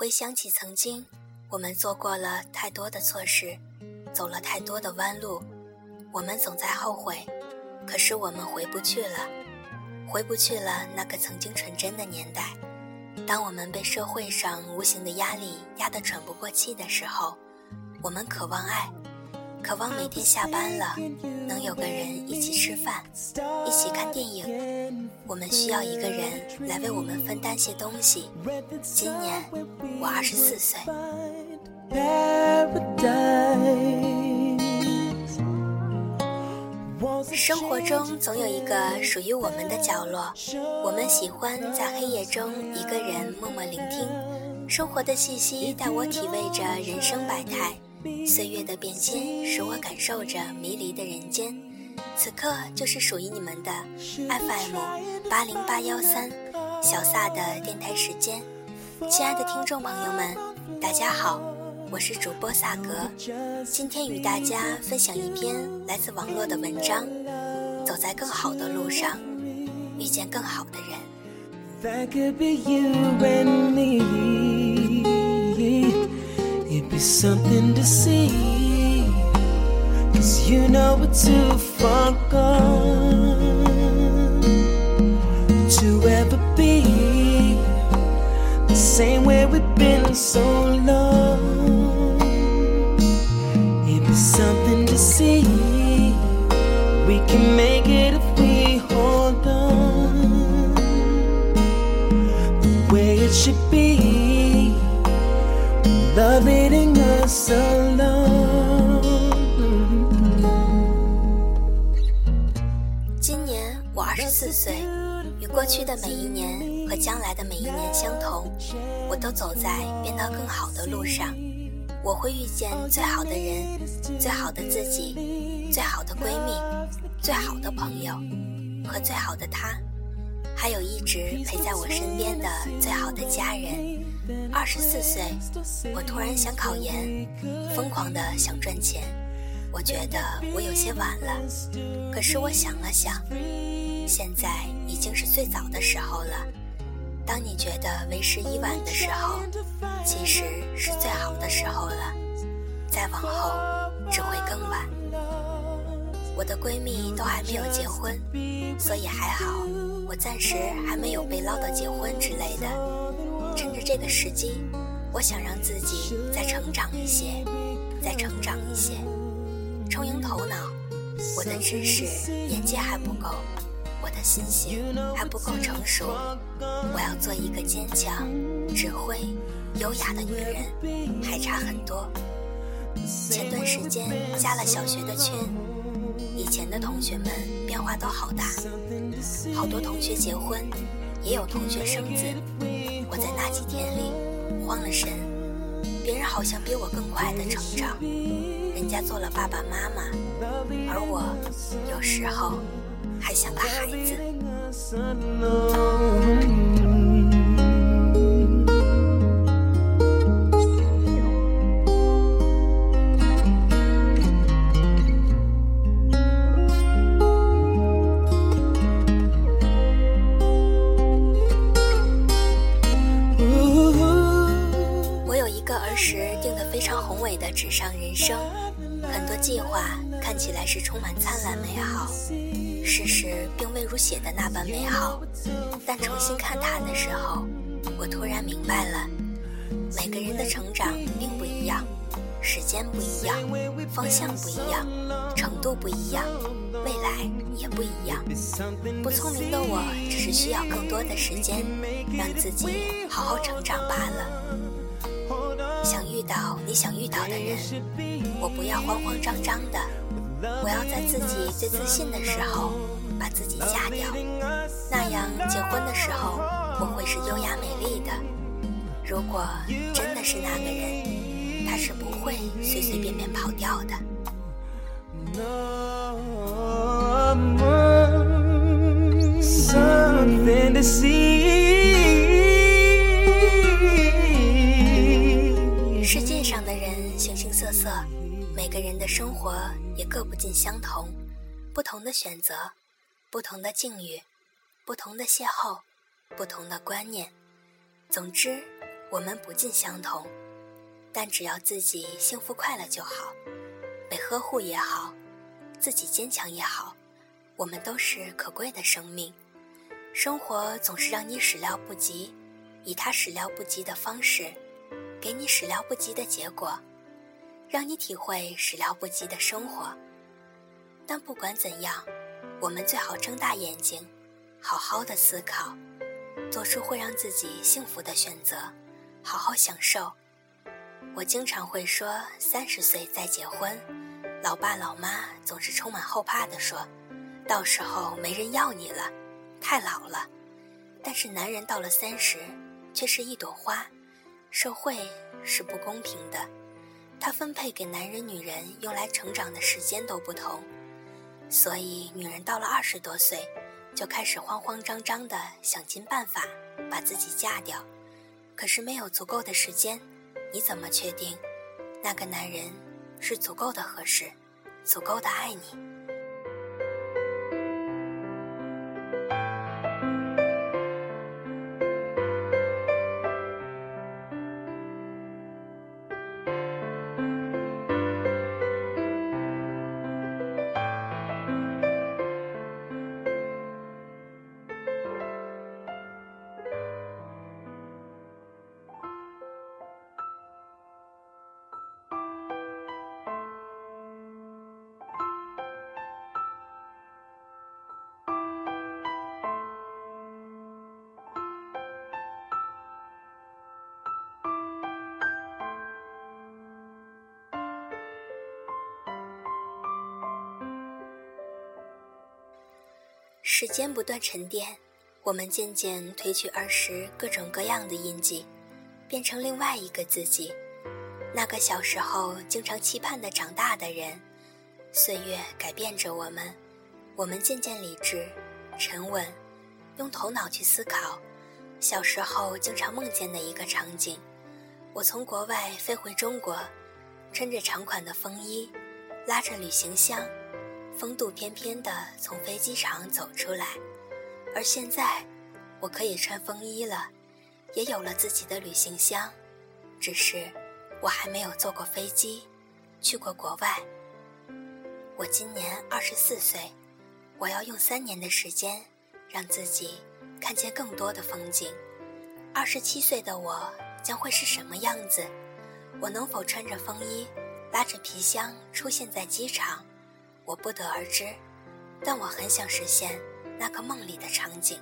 回想起曾经，我们做过了太多的错事，走了太多的弯路，我们总在后悔，可是我们回不去了，回不去了那个曾经纯真的年代。当我们被社会上无形的压力压得喘不过气的时候，我们渴望爱，渴望每天下班了能有个人一起吃饭，看电影。我们需要一个人来为我们分担些东西。今年我二十四岁。生活中总有一个属于我们的角落，我们喜欢在黑夜中一个人默默聆听，生活的气息带我体味着人生百态，岁月的变迁使我感受着迷离的人间。此刻就是属于你们的 FM 八零八幺三小撒的电台时间，亲爱的听众朋友们，大家好。我是主播萨格，今天与大家分享一篇来自网络的文章。走在更好的路上，遇见更好的人。it be something to see. Cause you know we're too far gone to ever be the same way we've been so long. It'd be something to see. We can make it if we hold on the way it should be. Love leading us alone. 过去的每一年和将来的每一年相同，我都走在变得更好的路上。我会遇见最好的人，最好的自己，最好的闺蜜，最好的朋友，和最好的他，还有一直陪在我身边的最好的家人。二十四岁，我突然想考研，疯狂的想赚钱。我觉得我有些晚了，可是我想了想，现在已经是最早的时候了。当你觉得为时已晚的时候，其实是最好的时候了。再往后，只会更晚。我的闺蜜都还没有结婚，所以还好，我暂时还没有被唠叨结婚之类的。趁着这个时机，我想让自己再成长一些，再成长一些，充盈头脑。我的知识、眼界还不够。我的心性还不够成熟，我要做一个坚强、智慧、优雅的女人，还差很多。前段时间加了小学的群，以前的同学们变化都好大，好多同学结婚，也有同学生子。我在那几天里慌了神，别人好像比我更快的成长，人家做了爸爸妈妈，而我有时候。还像个孩子。我有一个儿时定的非常宏伟的纸上人生，很多计划看起来是充满灿烂美好。事实并未如写的那般美好，但重新看它的时候，我突然明白了，每个人的成长并不一样，时间不一样，方向不一样，程度不一样，未来也不一样。不聪明的我，只是需要更多的时间，让自己好好成长罢了。想遇到你想遇到的人，我不要慌慌张张的。我要在自己最自信的时候把自己嫁掉，那样结婚的时候我会是优雅美丽的。如果真的是那个人，他是不会随随便便跑掉的。世界上的人形形色色。每个人的生活也各不尽相同，不同的选择，不同的境遇，不同的邂逅，不同的观念。总之，我们不尽相同，但只要自己幸福快乐就好。被呵护也好，自己坚强也好，我们都是可贵的生命。生活总是让你始料不及，以他始料不及的方式，给你始料不及的结果，让你体会始料不及的生活。但不管怎样，我们最好睁大眼睛，好好的思考，做出会让自己幸福的选择，好好享受。我经常会说三十岁再结婚，老爸老妈总是充满后怕的说，到时候没人要你了，太老了。但是男人到了三十，却是一朵花，社会是不公平的，它分配给男人女人用来成长的时间都不同。所以，女人到了二十多岁，就开始慌慌张张的想尽办法把自己嫁掉，可是没有足够的时间，你怎么确定那个男人是足够的合适，足够的爱你？时间不断沉淀，我们渐渐褪去儿时各种各样的印记，变成另外一个自己，那个小时候经常期盼的长大的人。岁月改变着我们，我们渐渐理智、沉稳，用头脑去思考。小时候经常梦见的一个场景：我从国外飞回中国，穿着长款的风衣，拉着旅行箱。风度翩翩地从飞机场走出来，而现在，我可以穿风衣了，也有了自己的旅行箱，只是我还没有坐过飞机，去过国外。我今年二十四岁，我要用三年的时间，让自己看见更多的风景。二十七岁的我将会是什么样子？我能否穿着风衣，拉着皮箱出现在机场？我不得而知，但我很想实现那个梦里的场景。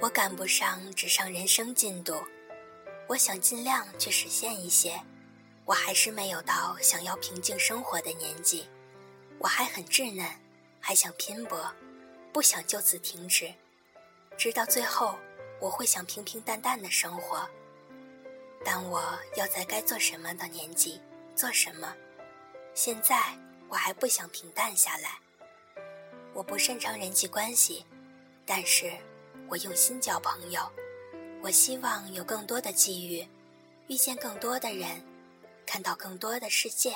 我赶不上纸上人生进度，我想尽量去实现一些。我还是没有到想要平静生活的年纪，我还很稚嫩，还想拼搏，不想就此停止，直到最后。我会想平平淡淡的生活，但我要在该做什么的年纪做什么。现在我还不想平淡下来。我不擅长人际关系，但是我用心交朋友。我希望有更多的机遇，遇见更多的人，看到更多的世界，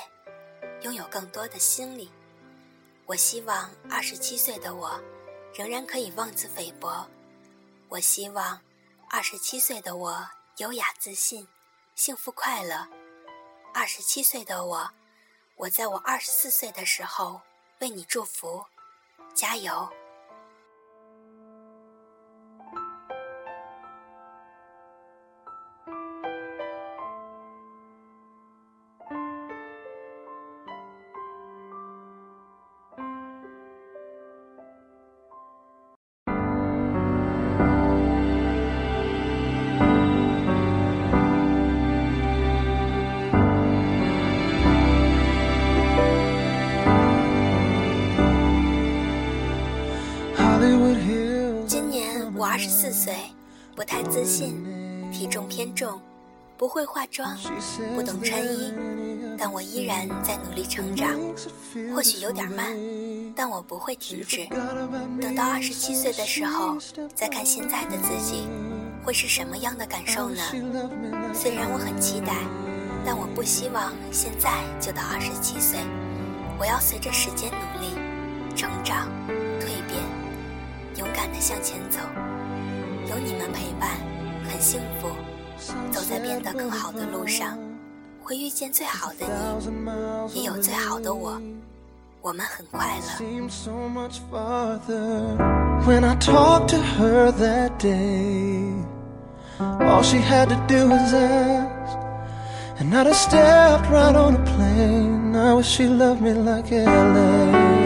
拥有更多的心理。我希望二十七岁的我，仍然可以妄自菲薄。我希望，二十七岁的我优雅自信、幸福快乐。二十七岁的我，我在我二十四岁的时候为你祝福，加油。二十四岁，不太自信，体重偏重，不会化妆，不懂穿衣，但我依然在努力成长。或许有点慢，但我不会停止。等到二十七岁的时候，再看现在的自己，会是什么样的感受呢？虽然我很期待，但我不希望现在就到二十七岁。我要随着时间努力。成长、敢地向前走。有你们陪伴，很幸福。走在变得更好的路上，会遇见最好的你，也有最好的我。我们很快乐。When I talked to her that day, all she had to do was ask, and I'd have stepped right on a plane. I wish she loved me like LA.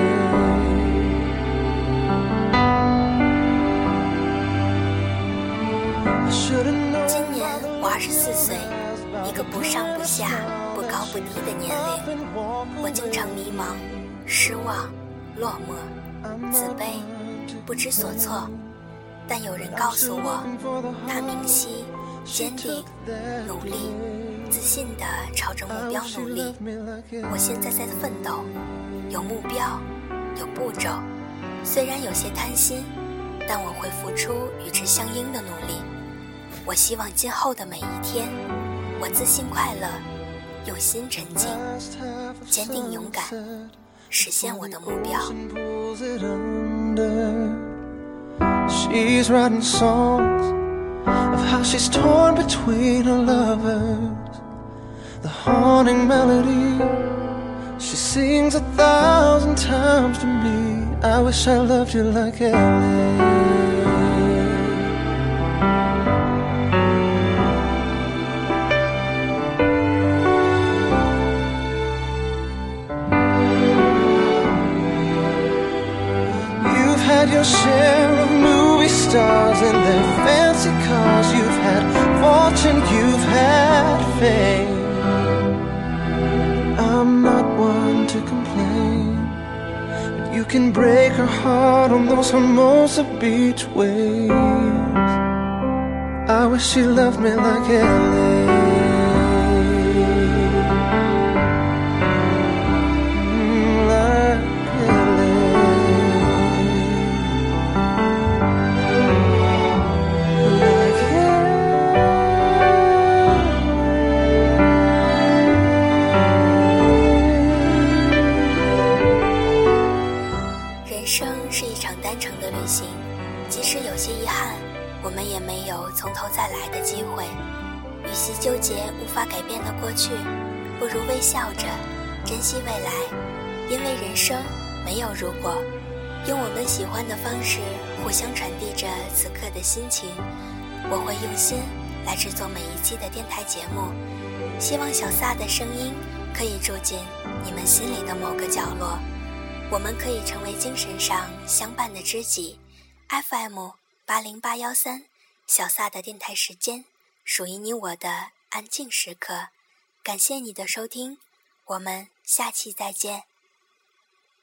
个不上不下、不高不低的年龄，我经常迷茫。失望、落寞、自卑、不知所措，但有人告诉我，他明晰、坚定、努力、自信地朝着目标努力。我现在在奋斗，有目标，有步骤，虽然有些贪心，但我会付出与之相应的努力。我希望今后的每一天，我自信快乐，用心沉静，坚定勇敢。实现我的目标。She's writing songs of how she's torn between her lovers. The haunting melody she sings a thousand times to me. I wish I loved you like You can break her heart on those Hermosa beach waves. I wish she loved me like Ellie. 过去，不如微笑着珍惜未来，因为人生没有如果。用我们喜欢的方式互相传递着此刻的心情。我会用心来制作每一期的电台节目，希望小撒的声音可以住进你们心里的某个角落，我们可以成为精神上相伴的知己。FM 八零八幺三，小撒的电台时间。属于你我的安静时刻，感谢你的收听，我们下期再见。